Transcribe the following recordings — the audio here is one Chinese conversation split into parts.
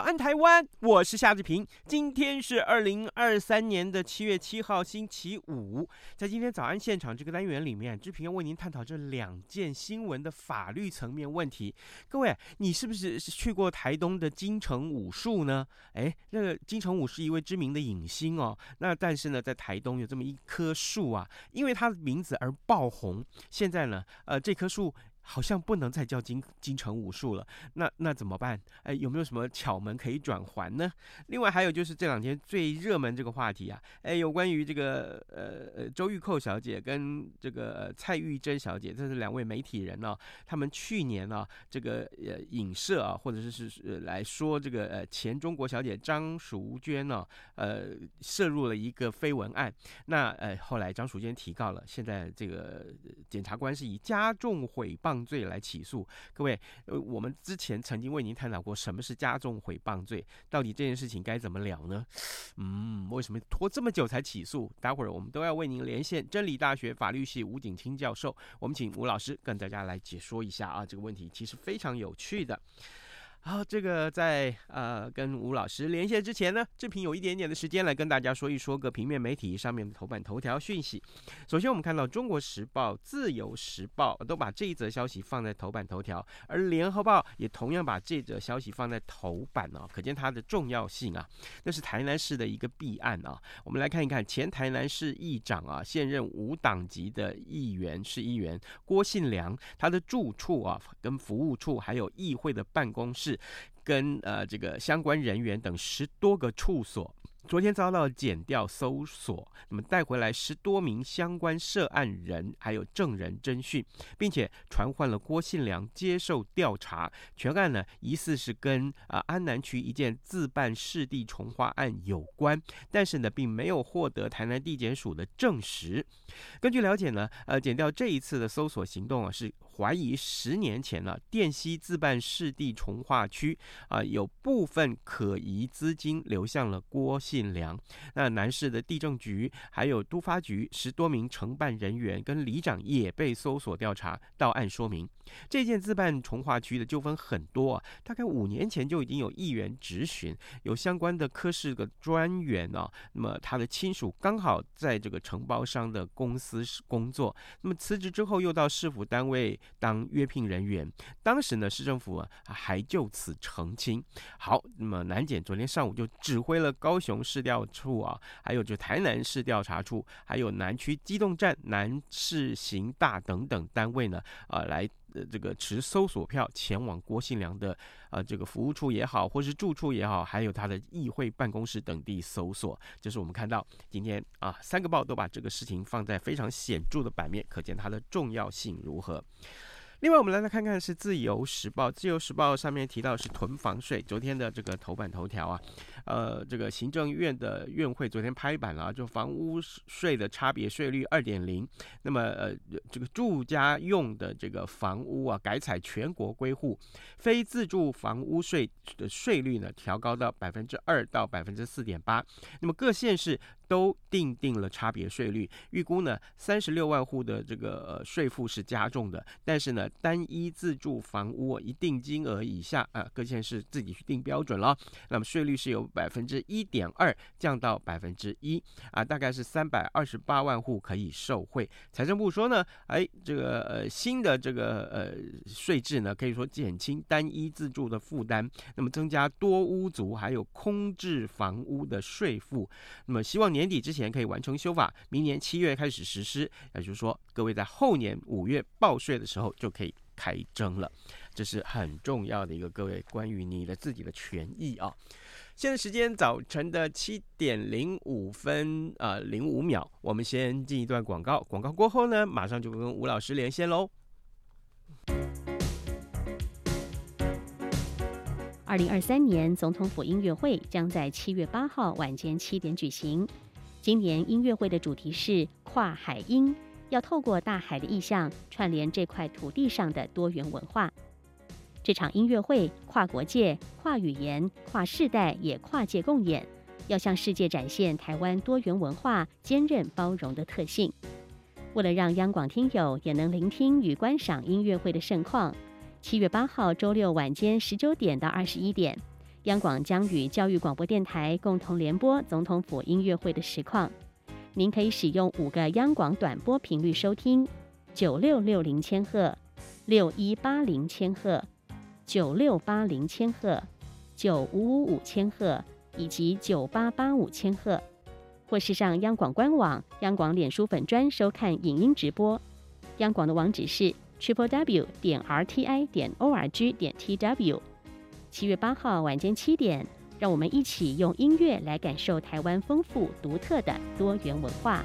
早安，台湾！我是夏志平。今天是二零二三年的七月七号，星期五。在今天早安现场这个单元里面，志平要为您探讨这两件新闻的法律层面问题。各位，你是不是去过台东的金城武树呢？诶，那个金城武是一位知名的影星哦。那但是呢，在台东有这么一棵树啊，因为他的名字而爆红。现在呢，呃，这棵树。好像不能再叫金金城武术了，那那怎么办？哎，有没有什么巧门可以转还呢？另外还有就是这两天最热门这个话题啊，哎，有关于这个呃呃周玉蔻小姐跟这个蔡玉珍小姐，这是两位媒体人呢、他们去年呢、啊、这个呃影射啊，或者是是呃来说这个呃前中国小姐张淑娟呢、啊，呃涉入了一个绯闻案，那呃后来张淑娟提告了，现在这个检察官是以加重诽谤。罪来起诉各位，呃，我们之前曾经为您探讨过什么是加重诽谤罪，到底这件事情该怎么了呢？嗯，为什么拖这么久才起诉？待会儿我们都要为您连线真理大学法律系吴景清教授，我们请吴老师跟大家来解说一下啊，这个问题其实非常有趣的。好，这个在呃跟吴老师连线之前呢，志平有一点点的时间来跟大家说一说个平面媒体上面的头版头条讯息。首先，我们看到《中国时报》、《自由时报》都把这一则消息放在头版头条，而《联合报》也同样把这则消息放在头版哦，可见它的重要性啊。那是台南市的一个弊案啊。我们来看一看前台南市议长啊，现任无党籍的议员是议员郭信良，他的住处啊、跟服务处还有议会的办公室。跟呃这个相关人员等十多个处所。昨天遭到检调搜索，那么带回来十多名相关涉案人，还有证人侦讯，并且传唤了郭信良接受调查。全案呢，疑似是跟啊、呃、安南区一件自办市地重划案有关，但是呢，并没有获得台南地检署的证实。根据了解呢，呃，检调这一次的搜索行动啊，是怀疑十年前呢、啊，殿溪自办市地重划区啊，有部分可疑资金流向了郭信。信良，那南市的地政局还有都发局十多名承办人员跟里长也被搜索调查，到案说明。这件自办重划区的纠纷很多，大概五年前就已经有议员质询，有相关的科室的专员啊，那么他的亲属刚好在这个承包商的公司工作，那么辞职之后又到市府单位当约聘人员，当时呢市政府还就此澄清。好，那么南检昨天上午就指挥了高雄市调处啊，还有就台南市调查处，还有南区机动站、南市刑大等等单位呢，啊来。这个持搜索票前往郭信良的呃这个服务处也好，或是住处也好，还有他的议会办公室等地搜索，这是我们看到今天啊三个报都把这个事情放在非常显著的版面，可见它的重要性如何。另外，我们来来看看是《自由时报》，《自由时报》上面提到是囤房税，昨天的这个头版头条啊，呃，这个行政院的院会昨天拍板了，就房屋税的差别税率二点零，那么呃，这个住家用的这个房屋啊，改采全国归户，非自住房屋税的税率呢，调高到百分之二到百分之四点八，那么各县市。都定定了差别税率，预估呢三十六万户的这个税负是加重的，但是呢单一自住房屋一定金额以下啊，各县市自己去定标准了。那么税率是由百分之一点二降到百分之一啊，大概是三百二十八万户可以受惠。财政部说呢，哎，这个呃新的这个呃税制呢，可以说减轻单一自住的负担，那么增加多屋族还有空置房屋的税负，那么希望年。年底之前可以完成修法，明年七月开始实施。也就是说，各位在后年五月报税的时候就可以开征了。这是很重要的一个各位关于你的自己的权益啊。现在时间早晨的七点零五分呃零五秒，我们先进一段广告，广告过后呢，马上就跟吴老师连线喽。二零二三年总统府音乐会将在七月八号晚间七点举行。今年音乐会的主题是跨海音，要透过大海的意象串联这块土地上的多元文化。这场音乐会跨国界、跨语言、跨世代，也跨界共演，要向世界展现台湾多元文化坚韧包容的特性。为了让央广听友也能聆听与观赏音乐会的盛况。七月八号周六晚间十九点到二十一点，央广将与教育广播电台共同联播总统府音乐会的实况。您可以使用五个央广短波频率收听：九六六零千赫、六一八零千赫、九六八零千赫、九五五五千赫以及九八八五千赫，或是上央广官网、央广脸书粉专收看影音直播。央广的网址是。triple w 点 r t i 点 o r g 点 t w，七月八号晚间七点，让我们一起用音乐来感受台湾丰富独特的多元文化。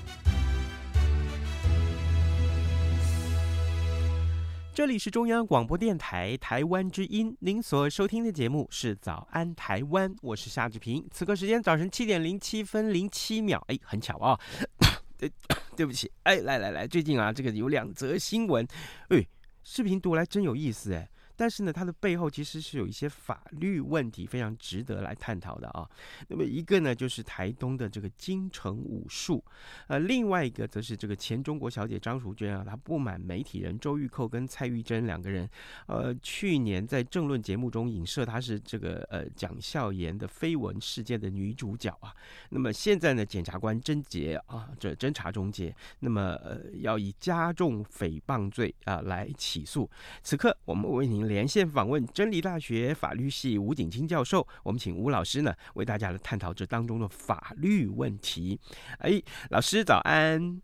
这里是中央广播电台台湾之音，您所收听的节目是《早安台湾》，我是夏志平。此刻时间早晨七点零七分零七秒，哎，很巧啊、对，对不起，哎，来来来，最近啊，这个有两则新闻，哎，视频读来真有意思，哎。但是呢，它的背后其实是有一些法律问题，非常值得来探讨的啊。那么一个呢，就是台东的这个金城武术，呃，另外一个则是这个前中国小姐张淑娟啊，她不满媒体人周玉蔻跟蔡玉珍两个人，呃，去年在政论节目中影射她是这个呃蒋孝严的绯闻事件的女主角啊。那么现在呢，检察官侦结啊，这侦查终结，那么呃要以加重诽谤罪啊来起诉。此刻我们为您。连线访问真理大学法律系吴景清教授，我们请吴老师呢为大家来探讨这当中的法律问题。哎，老师早安！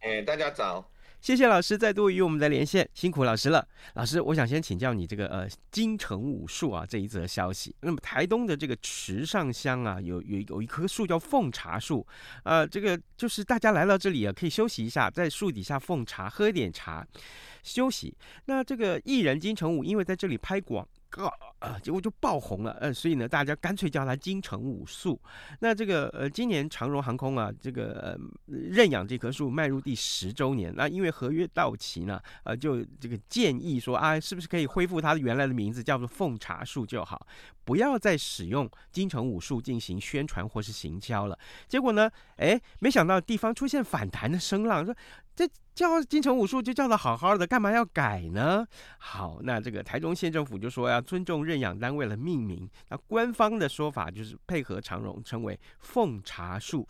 哎，大家早！谢谢老师再度与我们的连线，辛苦老师了。老师，我想先请教你这个呃金城武术啊这一则消息。那么台东的这个池上乡啊，有有有一棵树叫凤茶树，呃，这个就是大家来到这里啊，可以休息一下，在树底下奉茶，喝一点茶。休息。那这个艺人金城武因为在这里拍广告啊，结果就爆红了。呃，所以呢，大家干脆叫他金城武树。那这个呃，今年长荣航空啊，这个呃认养这棵树迈入第十周年。那因为合约到期呢，呃，就这个建议说啊，是不是可以恢复它原来的名字，叫做奉茶树就好，不要再使用金城武树进行宣传或是行销了。结果呢，哎，没想到地方出现反弹的声浪，说。这叫金城武术就叫的好好的，干嘛要改呢？好，那这个台中县政府就说要尊重认养单位的命名，那官方的说法就是配合长荣称为奉茶树。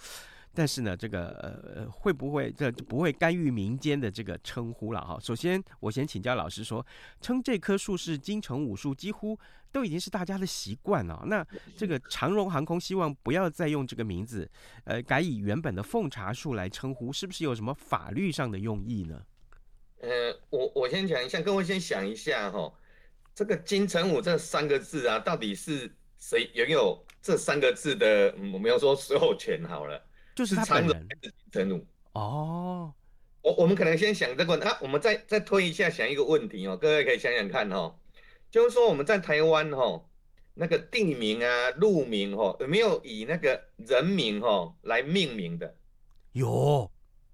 但是呢，这个呃会不会这不会干预民间的这个称呼了哈？首先，我先请教老师说，称这棵树是金城武树，几乎都已经是大家的习惯了。那这个长荣航空希望不要再用这个名字，呃，改以原本的奉茶树来称呼，是不是有什么法律上的用意呢？呃，我我先讲一下，各位先想一下哈，这个金城武这三个字啊，到底是谁拥有这三个字的？我们要说所有权好了。就是他本人金城武哦，我我们可能先想这个，那、啊、我们再再推一下，想一个问题哦，各位可以想想看哦，就是说我们在台湾哈，那个地名啊、路名哈，有没有以那个人名哈来命名的？有，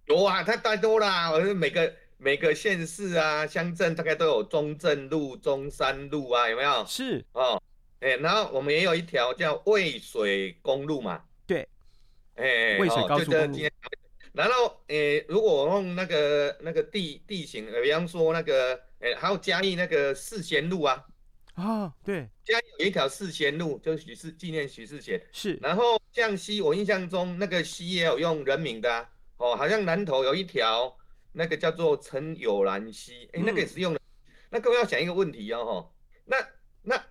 有啊，太太多啦，我每个每个县市啊、乡镇大概都有中正路、中山路啊，有没有？是哦，哎、欸，然后我们也有一条叫渭水公路嘛。哎，渭水高速公路。然后，诶，如果我用那个那个地地形，比方说那个，诶，还有嘉义那个四贤路啊，啊，对，嘉义有一条四贤路，就是许世纪念许世贤。是。然后向西，我印象中那个西也有用人名的，啊，哦，好像南投有一条那个叫做陈友兰溪，诶，那个也是用的。嗯、那各位要想一个问题哦，哈，那那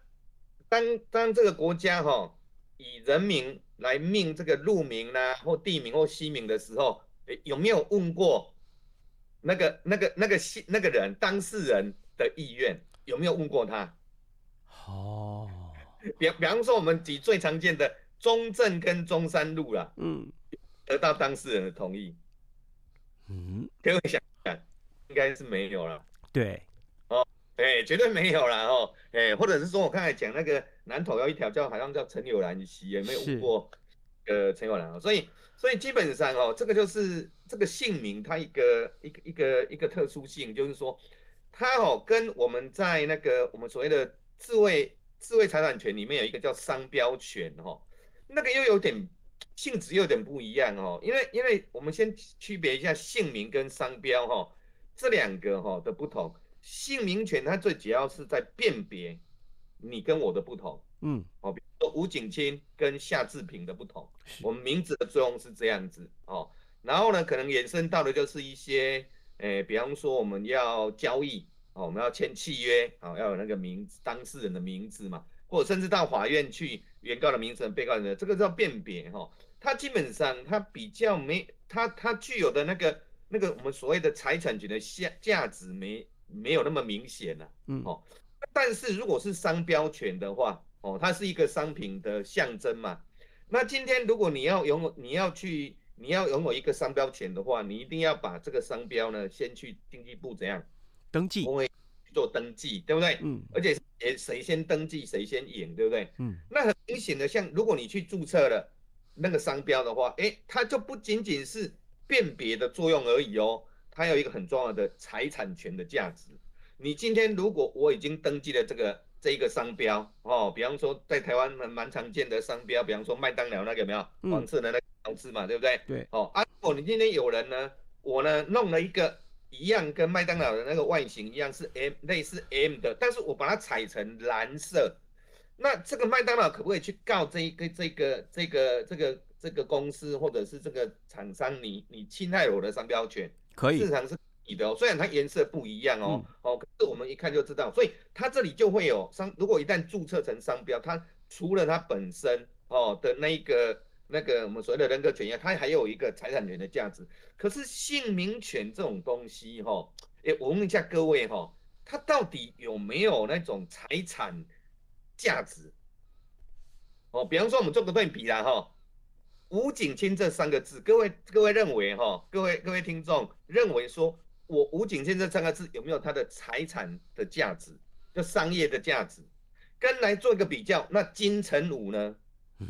当当这个国家哈、哦、以人名来命这个路名呢，或地名或西名的时候。有没有问过那个、那个、那个那个人当事人的意愿？有没有问过他？哦，比比方说，我们举最常见的中正跟中山路了，嗯，得到当事人的同意，嗯，各位想想，应该是没有了。对，哦，哎，绝对没有啦哦，哎，或者是说我刚才讲那个南投有一条叫好像叫陈友兰溪，也没有问过呃陈友兰哦，所以。所以基本上哦，这个就是这个姓名它一个一个一个一个特殊性，就是说它哦跟我们在那个我们所谓的智慧智慧财产权里面有一个叫商标权哦，那个又有点性质又有点不一样哦，因为因为我们先区别一下姓名跟商标哈，这两个哈的不同，姓名权它最主要是在辨别你跟我的不同。嗯，哦，比如说吴景清跟夏志平的不同，我们名字的作用是这样子哦。然后呢，可能延伸到的就是一些，诶，比方说我们要交易，哦，我们要签契约，哦，要有那个名字，当事人的名字嘛，或者甚至到法院去，原告的名字、被告人的，这个叫辨别哈。它基本上它比较没，它它具有的那个那个我们所谓的财产权的价价值没没有那么明显了，嗯，哦。但是如果是商标权的话，哦，它是一个商品的象征嘛。那今天如果你要拥有，你要去，你要拥有一个商标权的话，你一定要把这个商标呢，先去经济部怎样登记？做登记，对不对？嗯。而且谁谁先登记，谁先赢，对不对？嗯。那很明显的，像如果你去注册了那个商标的话，诶，它就不仅仅是辨别的作用而已哦，它有一个很重要的财产权的价值。你今天如果我已经登记了这个。这一个商标哦，比方说在台湾蛮蛮常见的商标，比方说麦当劳那个有没有黄色的那个标志嘛，对不对？对。哦，啊，如果你今天有人呢，我呢弄了一个一样跟麦当劳的那个外形一样是 M 类似 M 的，但是我把它踩成蓝色，那这个麦当劳可不可以去告这一个这个这个这个这个公司或者是这个厂商？你你侵害我的商标权？可以。市场是。你的哦，虽然它颜色不一样哦，嗯、哦，可是我们一看就知道，所以它这里就会有商，如果一旦注册成商标，它除了它本身哦的那一个那个我们所谓的人格权益，它还有一个财产权的价值。可是姓名权这种东西哈、哦，诶，我问一下各位哈、哦，它到底有没有那种财产价值？哦，比方说我们做个对比啦哈、哦，吴景清这三个字，各位各位认为哈、哦，各位各位听众认为说。我吴景清这三个字有没有它的财产的价值，就商业的价值，跟来做一个比较，那金城武呢？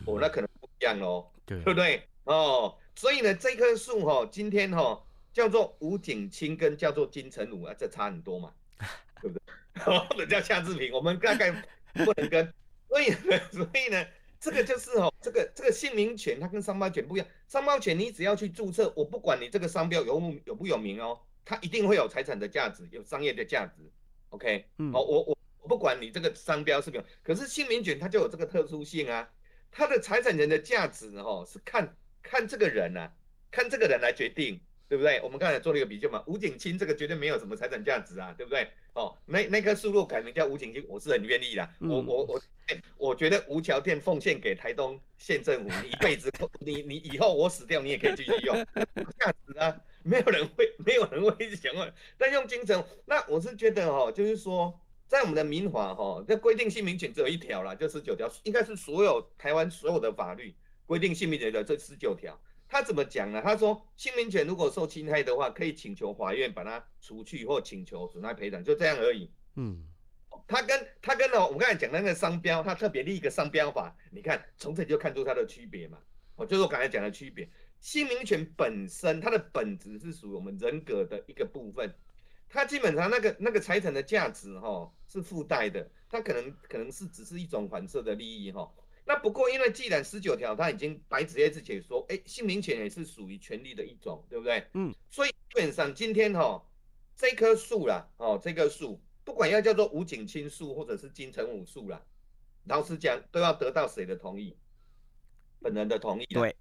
哦，那可能不一样哦，对，对不对？哦，所以呢，这棵树哈，今天哈、哦、叫做吴景清，跟叫做金城武啊，这差很多嘛，对不对？或者叫夏志平，我们大概不能跟，所以所以呢，这个就是哦，这个这个姓名权它跟商标权不一样，商标权你只要去注册，我不管你这个商标有有不有名哦。它一定会有财产的价值，有商业的价值，OK，好、我我我不管你这个商标是没有，可是姓名权它就有这个特殊性啊，它的财产权的价值哦是看看这个人啊，看这个人来决定，对不对？我们刚才做了一个比较嘛，吴景清这个绝对没有什么财产价值啊，对不对？哦，那那棵树如果改名叫吴景清，我是很愿意的，嗯、我我我，我觉得吴桥店奉献给台东县政府，你一辈子，你你以后我死掉你也可以继续用，价值啊。没有人会，没有人会想问。但用精神，那我是觉得哦，就是说，在我们的民法哈，这规定姓名权只有一条啦，就十九条，应该是所有台湾所有的法律规定姓名权的这十九条。他怎么讲呢？他说，姓名权如果受侵害的话，可以请求法院把它除去，或请求损害赔偿，就这样而已。嗯，他跟他跟哦，我们刚才讲的那个商标，他特别立一个商标法，你看从这里就看出它的区别嘛。哦，就是我刚才讲的区别。姓名权本身，它的本质是属于我们人格的一个部分，它基本上那个那个财产的价值哈是附带的，它可能可能是只是一种反射的利益哈。那不过因为既然十九条它已经白纸黑字解说，哎，姓名权也是属于权利的一种，对不对？嗯，所以基本上今天哈、哦，这棵树啦，哦，这棵树不管要叫做吴景清树或者是金城武树啦，老实讲都要得到谁的同意？本人的同意。对，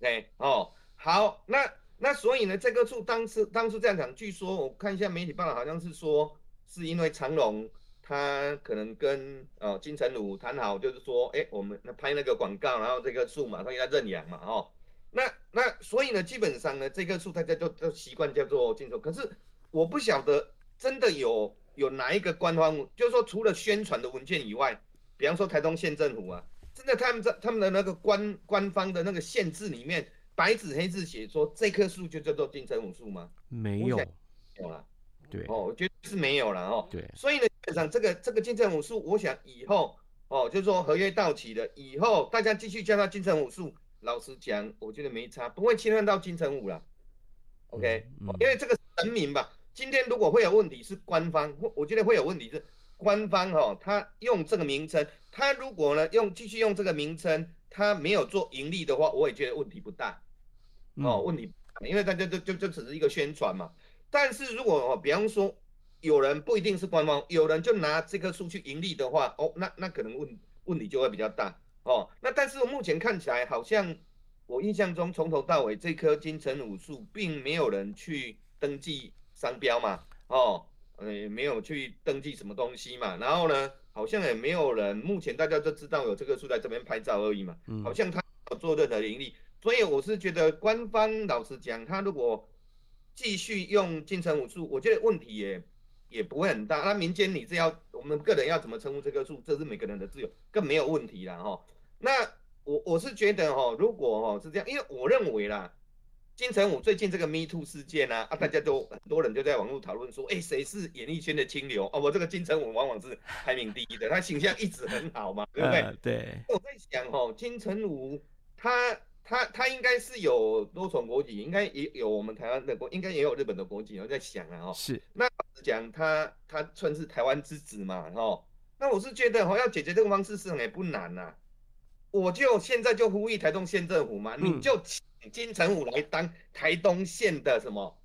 对，哦，好，那那所以呢，这棵树当时当初这样讲，据说我看一下媒体报道，好像是说是因为长荣。他可能跟呃金城武谈好，就是说，哎，我们那拍那个广告，然后这棵树马上要认养嘛，哦，那那所以呢，基本上呢，这棵树大家都都习惯叫做金城。可是我不晓得真的有有哪一个官方，就是说除了宣传的文件以外，比方说台东县政府啊，真的他们在他们的那个官官方的那个县志里面，白纸黑字写说这棵树就叫做金城武树吗？没有，有了。对，哦，我觉得是没有了哦。对，所以呢，基本上这个这个金城武术，我想以后哦，就是说合约到期了以后，大家继续叫他金城武术。老实讲，我觉得没差，不会侵犯到金城武了。OK，、嗯嗯、因为这个神明吧，今天如果会有问题是官方，我觉得会有问题是官方哈、哦，他用这个名称，他如果呢用继续用这个名称，他没有做盈利的话，我也觉得问题不大。哦，问题因为大家就就就只是一个宣传嘛。但是如果哦，比方说有人不一定是官方，有人就拿这棵树去盈利的话，哦，那那可能问问题就会比较大哦。那但是我目前看起来好像我印象中从头到尾这棵金城武树并没有人去登记商标嘛，哦，呃，没有去登记什么东西嘛。然后呢，好像也没有人，目前大家都知道有这棵树在这边拍照而已嘛，好像他做任何盈利，所以我是觉得官方老实讲，他如果继续用金城武树，我觉得问题也也不会很大。那民间你是要我们个人要怎么称呼这棵树，这是每个人的自由，更没有问题了哈。那我我是觉得哈，如果哈是这样，因为我认为啦，金城武最近这个 Me Too 事件啊，啊大家都很多人就在网络讨论说，哎，谁是演艺圈的清流？哦，我这个金城武往往是排名第一的，他形象一直很好嘛，对不对？呃、对。我在想哦，金城武他。他他应该是有多重国籍，应该也有我们台湾的国，应该也有日本的国籍。我在想啊，哦，是。那讲他他算是台湾之子嘛，哦，那我是觉得哦，要解决这个方式是也不难呐，啊。我就现在就呼吁台东县政府嘛，嗯，你就请金城武来当台东县的什么？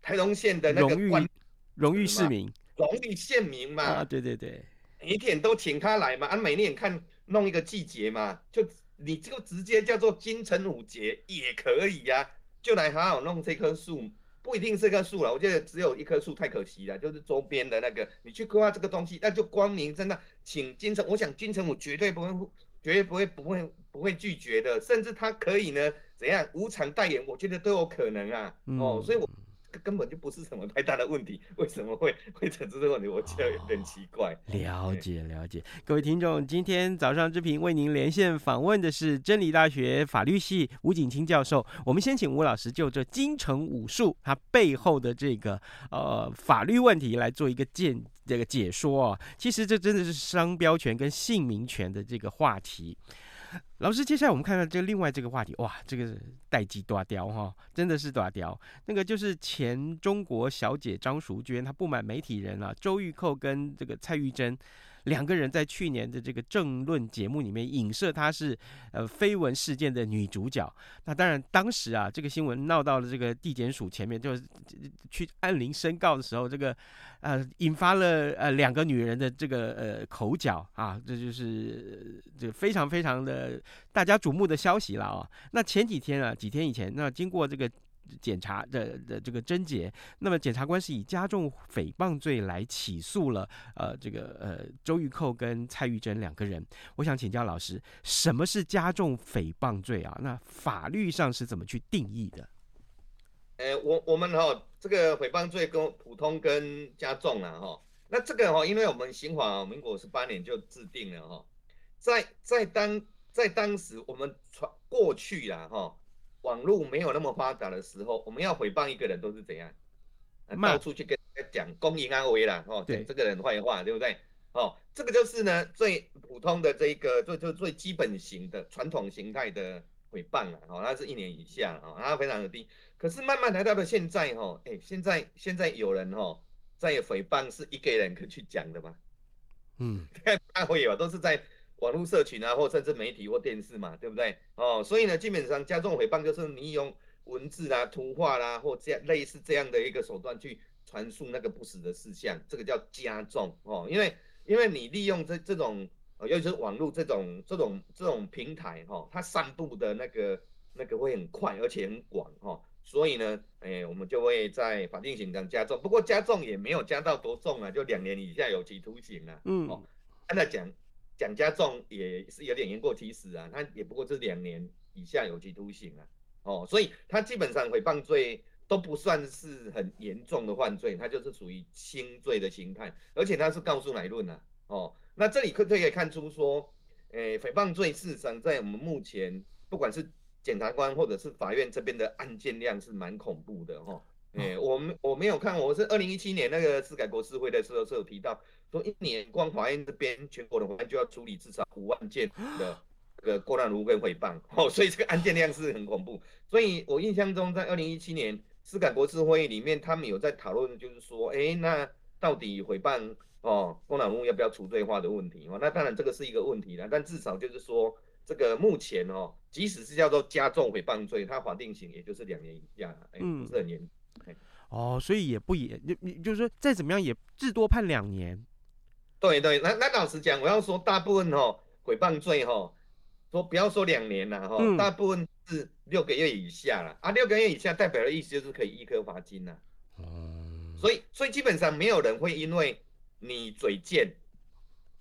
台东县的那个官荣誉市民，荣誉县民嘛。啊，对对对，每一天都请他来嘛，啊，每年看弄一个季节嘛，就。你这个直接叫做金城武节也可以呀、啊，就来好好弄这棵树，不一定是棵树了，我觉得只有一棵树太可惜了，就是周边的那个，你去规划这个东西，那就光明正大，请金城，我想金城武绝对不会，绝对不会，不会，不会拒绝的，甚至他可以呢，怎样无偿代言，我觉得都有可能啊，嗯、哦，所以我。根本就不是什么太大的问题，为什么会会产生这个问题？我觉得有点奇怪。哦、了解了解，各位听众，今天早上之平为您连线访问的是真理大学法律系吴景清教授。我们先请吴老师就这金城武术它背后的这个呃法律问题来做一个见这个解说啊。其实这真的是商标权跟姓名权的这个话题。老师，接下来我们看看这另外这个话题，哇，这个是代际大雕哈，真的是大雕。那个就是前中国小姐张淑娟，她不满媒体人啊，周玉蔻跟这个蔡玉珍。两个人在去年的这个政论节目里面影射她是呃绯闻事件的女主角。那当然，当时啊这个新闻闹到了这个地检署前面，就是去按铃申告的时候，这个呃引发了呃两个女人的这个呃口角啊，这就是这非常非常的大家瞩目的消息了啊。那前几天啊，几天以前，那经过这个。检察的的这个侦结，那么检察官是以加重诽谤罪来起诉了，呃，这个呃周玉蔻跟蔡玉珍两个人。我想请教老师，什么是加重诽谤罪啊？那法律上是怎么去定义的？呃，我我们哈、哦，这个诽谤罪跟普通跟加重了哈、那这个哈、因为我们刑法民国十八年就制定了哈、在在当在当时我们传过去啦哈。哦网络没有那么发达的时候，我们要诽谤一个人都是怎样？到处去跟人家讲公营安危啦，哦，讲这个人坏话，对不对？哦，这个就是呢最普通的这一个最最最基本型的传统形态的诽谤了，哦，那是一年以下，哦，它非常的低。可是慢慢来到了现在，哦，哎，现在现在有人哦在诽谤是一个人可以去讲的吗？嗯，大会有都是在。网络社群啊，或甚至媒体或电视嘛，对不对？哦，所以呢，基本上加重诽谤就是你用文字啦、图画啦，或这样类似这样的一个手段去传述那个不实的事项，这个叫加重哦。因为因为你利用这这种，尤其是网络这种这种这种平台哈、哦，它散布的那个那个会很快，而且很广哈、哦。所以呢，哎，我们就会在法定刑上加重，不过加重也没有加到多重啊，就两年以下有期徒刑啊。嗯，哦，刚才讲蒋家重也是有点言过其实啊，他也不过是两年以下有期徒刑啊。哦，所以他基本上诽谤罪都不算是很严重的犯罪，他就是属于轻罪的形态，而且他是告诉乃论啊。哦，那这里可可以看出说，哎，诽谤罪事实上在我们目前不管是检察官或者是法院这边的案件量是蛮恐怖的哈，哎，我没我没有看，我是二零一七年那个司改国事会的时候是有提到，说一年光法院这边全国的法院就要处理至少五万件的 这个过乱诬跟诽谤，哦，所以这个案件量是很恐怖，所以我印象中在二零一七年司改国事会议里面，他们有在讨论，就是说，哎，那到底诽谤哦，过乱诬要不要除罪化的问题哦，那当然这个是一个问题了，但至少就是说。这个目前哦，即使是叫做加重诽谤罪，它法定刑也就是两年以下，哎，不是很严。哦，所以也不也，就你就是说再怎么样也至多判两年。对对，那那老实讲，我要说大部分哦诽谤罪吼，说不要说两年了哈，嗯、大部分是六个月以下了啊，六个月以下代表的意思就是可以一颗罚金呐。嗯。所以所以基本上没有人会因为你嘴贱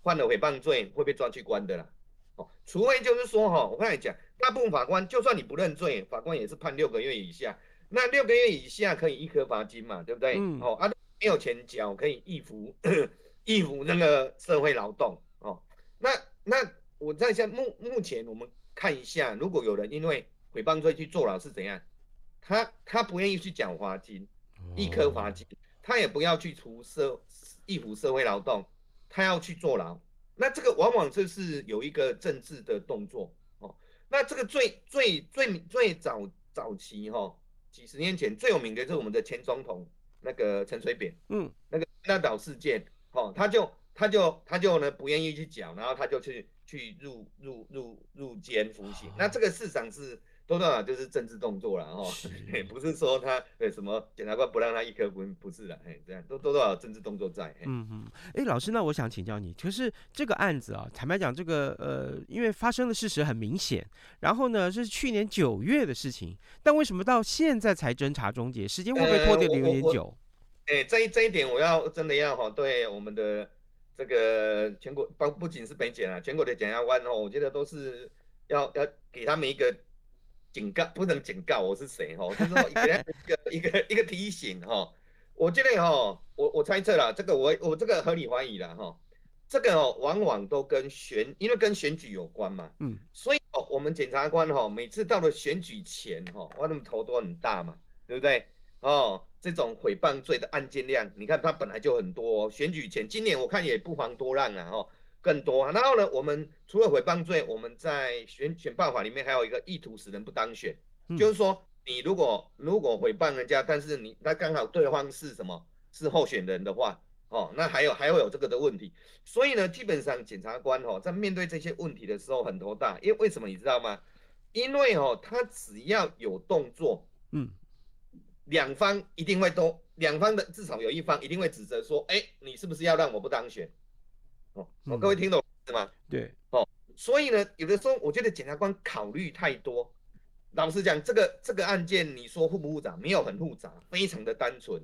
犯了诽谤罪会被抓去关的啦。哦除非就是说哈，我跟你讲，大部分法官就算你不认罪，法官也是判六个月以下。那六个月以下可以一颗罚金嘛，对不对？嗯。哦啊，没有钱缴可以易服 易服那个社会劳动哦。那那我在想目目前我们看一下，如果有人因为诽谤罪去坐牢是怎样？他他不愿意去缴罚金，一颗罚金，他也不要去除社易服社会劳动，他要去坐牢。那这个往往就是有一个政治的动作哦。那这个最最最最早早期哈、哦，几十年前最有名的就是我们的前总统那个陈水扁，嗯，那个那岛事件，哦，他就他就他就呢不愿意去讲，然后他就去去入入入入监服刑。那这个市场是。多多少少就是政治动作了哈，也 不是说他呃什么检察官不让他一颗不不是的，哎，这样多多少少政治动作在。嗯嗯，哎，老师，那我想请教你，就是这个案子啊，坦白讲，这个呃，因为发生的事实很明显，然后呢，是去年九月的事情，但为什么到现在才侦查终结？时间会不会拖得有点久？哎、呃，这一这一点我要真的要哈，对我们的这个全国，不不仅是北检啊，全国的检察官哦，我觉得都是要要给他们一个。警告不能警告我是谁哈，就是说一个一个一个提醒哈。我觉得哈，我我猜测了，这个我我这个合理怀疑了哈。这个哦，往往都跟选，因为跟选举有关嘛。嗯。所以哦，我们检察官哈，每次到了选举前哈，我们头都很大嘛，对不对？哦，这种诽谤罪的案件量，你看它本来就很多。选举前，今年我看也不遑多让啊哈。更多，然后呢，我们除了诽谤罪，我们在选选办法里面还有一个意图使人不当选，嗯、就是说你如果如果诽谤人家，但是你那刚好对方是什么是候选人的话，哦，那还有还会有这个的问题，所以呢，基本上检察官哦，在面对这些问题的时候很头大，因为为什么你知道吗？因为哦，他只要有动作，嗯，两方一定会都两方的至少有一方一定会指责说，哎，你是不是要让我不当选？哦，各位听懂是吗？对，哦，所以呢，有的时候我觉得检察官考虑太多。老实讲，这个这个案件，你说复不复杂？没有很复杂，非常的单纯。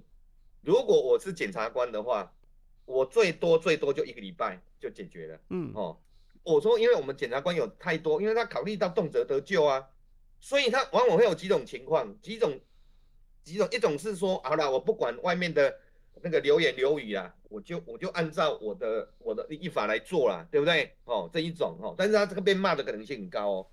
如果我是检察官的话，我最多最多就一个礼拜就解决了。嗯，哦，我说，因为我们检察官有太多，因为他考虑到动辄得咎啊，所以他往往会有几种情况，几种几种，一种是说，好了，我不管外面的。那个流言流语啊，我就我就按照我的我的依法来做啦，对不对？哦，这一种哦，但是他这个被骂的可能性很高哦，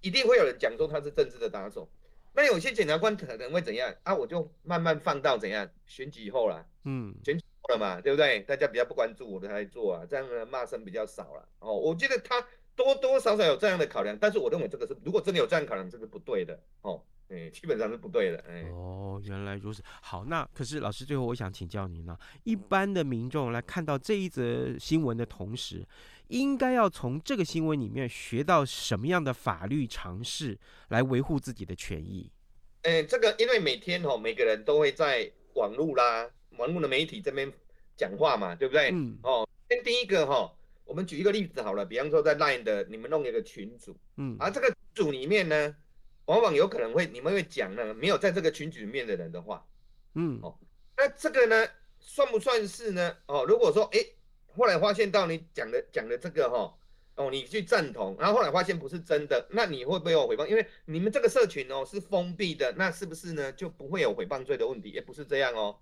一定会有人讲说他是政治的打手。那有些检察官可能会怎样啊？我就慢慢放到怎样选举以后啦，嗯，选举后了嘛，对不对？大家比较不关注我的来做啊，这样的骂声比较少了。哦，我觉得他多多少少有这样的考量，但是我认为这个是如果真的有这样考量，这个不对的哦。哎，基本上是不对的。哎，哦，原来如此。好，那可是老师，最后我想请教您呢，一般的民众来看到这一则新闻的同时，应该要从这个新闻里面学到什么样的法律常识来维护自己的权益？哎，这个因为每天哦，每个人都会在网络啦、网络的媒体这边讲话嘛，对不对？嗯。哦，先第一个哈，我们举一个例子好了，比方说在 Line 的，你们弄一个群组，嗯，而这个组里面呢，往往有可能会你们会讲呢，没有在这个群组里面的人的话，嗯，哦，那这个呢，算不算是呢？哦，如果说诶。后来发现到你讲的讲的这个哈哦，你去赞同，然后后来发现不是真的，那你会不会有诽谤？因为你们这个社群哦是封闭的，那是不是呢就不会有诽谤罪的问题？也不是这样哦，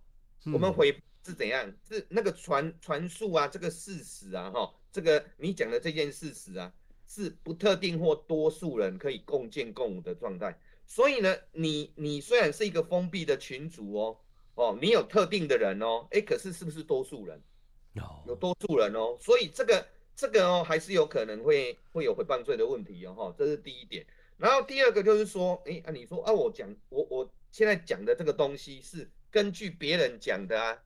我们诽是怎样？是那个传传述啊，这个事实啊哈，这个你讲的这件事实啊，是不特定或多数人可以共建共舞的状态。所以呢，你你虽然是一个封闭的群组哦哦，你有特定的人哦，哎，可是是不是多数人？有有多数人哦，所以这个这个哦，还是有可能会会有诽谤罪的问题哦，哈，这是第一点。然后第二个就是说，哎，啊，你说啊，我讲我我现在讲的这个东西是根据别人讲的啊，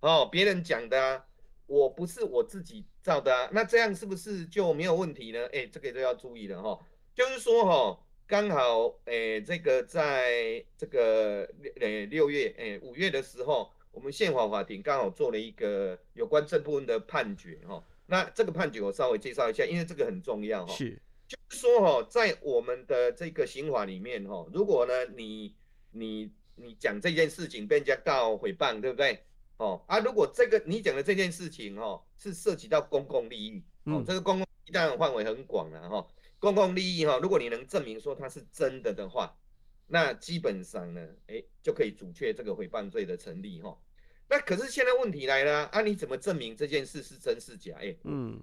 哦，别人讲的啊，我不是我自己造的啊，那这样是不是就没有问题呢？哎，这个都要注意了哈，就是说哈，刚好哎，这个在这个呃六月哎五月的时候。我们宪法法庭刚好做了一个有关这部分的判决哈，那这个判决我稍微介绍一下，因为这个很重要哈。是，就是说哈，在我们的这个刑法里面哈，如果呢你你你讲这件事情被人家告诽谤，对不对？哦啊，如果这个你讲的这件事情哦是涉及到公共利益，哦，这个公共利益当然范围很广了哈。公共利益哈，如果你能证明说它是真的的话，那基本上呢，哎，就可以阻却这个诽谤罪的成立哈。那可是现在问题来了啊！你怎么证明这件事是真是假？哎，嗯，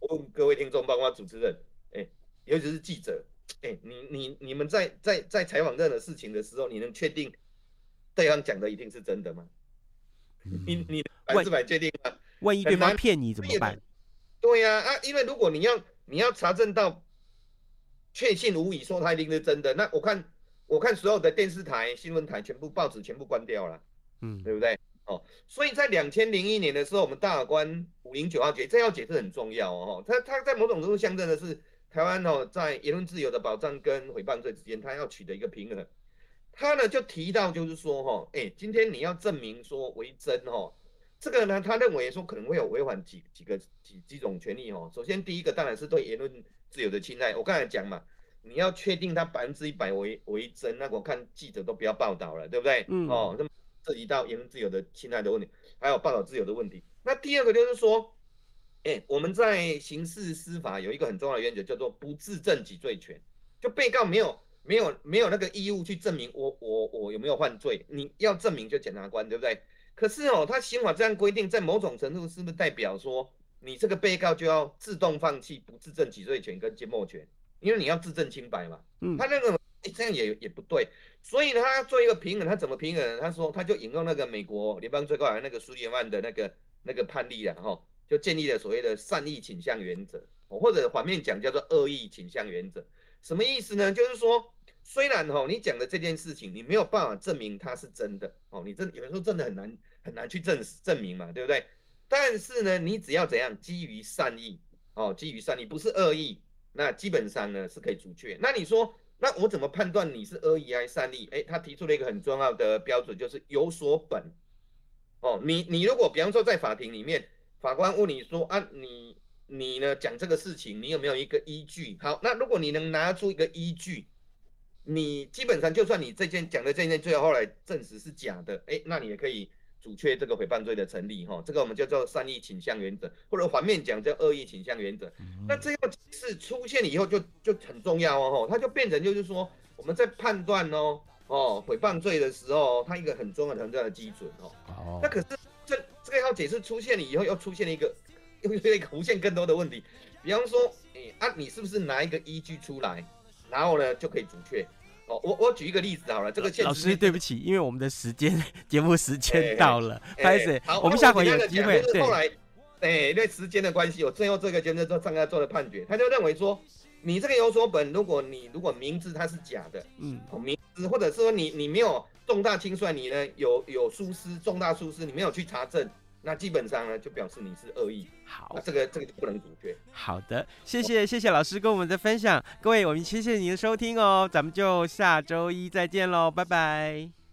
我问各位听众，包括主持人，哎，尤其是记者，哎，你你你们在在在采访任何事情的时候，你能确定对方讲的一定是真的吗？嗯、你你百分之百确定吗？万一对方骗你怎么办？对呀啊，啊！因为如果你要你要查证到确信无疑，说他一定是真的，那我看我看所有的电视台、新闻台、全部报纸全部关掉了，嗯，对不对？哦，所以在两千零一年的时候，我们大法官五零九号解，这要解释很重要哦。它它在某种程度象征的是台湾哦，在言论自由的保障跟诽谤罪之间，他要取得一个平衡。他呢就提到就是说哈，哎，今天你要证明说为真哈，这个呢他认为说可能会有违反几几个几几种权利哦。首先第一个当然是对言论自由的侵害。我刚才讲嘛，你要确定他百分之一百为为真，那我看记者都不要报道了，对不对？嗯。哦，那么。涉及到言论自由的侵害的问题，还有报道自由的问题。那第二个就是说，哎、欸，我们在刑事司法有一个很重要的原则，叫做不自证己罪权。就被告没有没有没有那个义务去证明我我我有没有犯罪，你要证明就检察官，对不对？可是哦，他刑法这样规定，在某种程度是不是代表说，你这个被告就要自动放弃不自证己罪权跟缄默权，因为你要自证清白嘛。嗯，他那个哎，这样也也不对。所以呢，他做一个平衡，他怎么平衡？他说，他就引用那个美国联邦最高法院那个苏利曼的那个那个判例了哈，就建立了所谓的善意倾向原则，或者反面讲叫做恶意倾向原则。什么意思呢？就是说，虽然哈你讲的这件事情你没有办法证明它是真的哦，你真有的时候真的很难很难去证实证明嘛，对不对？但是呢，你只要怎样基于善意哦，基于善意不是恶意，那基本上呢是可以阻却。那你说？那我怎么判断你是恶意还是善意？哎，他提出了一个很重要的标准，就是有所本。哦，你你如果比方说在法庭里面，法官问你说啊，你你呢讲这个事情，你有没有一个依据？好，那如果你能拿出一个依据，你基本上就算你这件讲的这件最后后来证实是假的，哎，那你也可以。阻却这个诽谤罪的成立，哈，这个我们叫做善意倾向原则，或者反面讲叫恶意倾向原则。那这个是出现以后就就很重要哦，它就变成就是说我们在判断哦哦诽谤罪的时候，它一个很重要的很重要的基准哦。那可是这这个要解释出现了以后，又出现了一个又出现一个无限更多的问题，比方说，哎啊，你是不是拿一个依据出来，然后呢就可以阻却？哦，我我举一个例子好了，这个老师对不起，因为我们的时间节目时间到了，开始，我们下回有机会。后来，哎，因为时间的关系，我最后这个就是做上个做的判决，他就认为说，你这个有所本，如果你如果明知它是假的，嗯，明知或者是说你你没有重大清算，你呢有有疏失，重大疏失，你没有去查证，那基本上呢就表示你是恶意。好，那这个这个就不能准确。好的，谢谢谢谢老师跟我们的分享，各位我们谢谢您的收听哦，咱们就下周一再见喽，拜拜。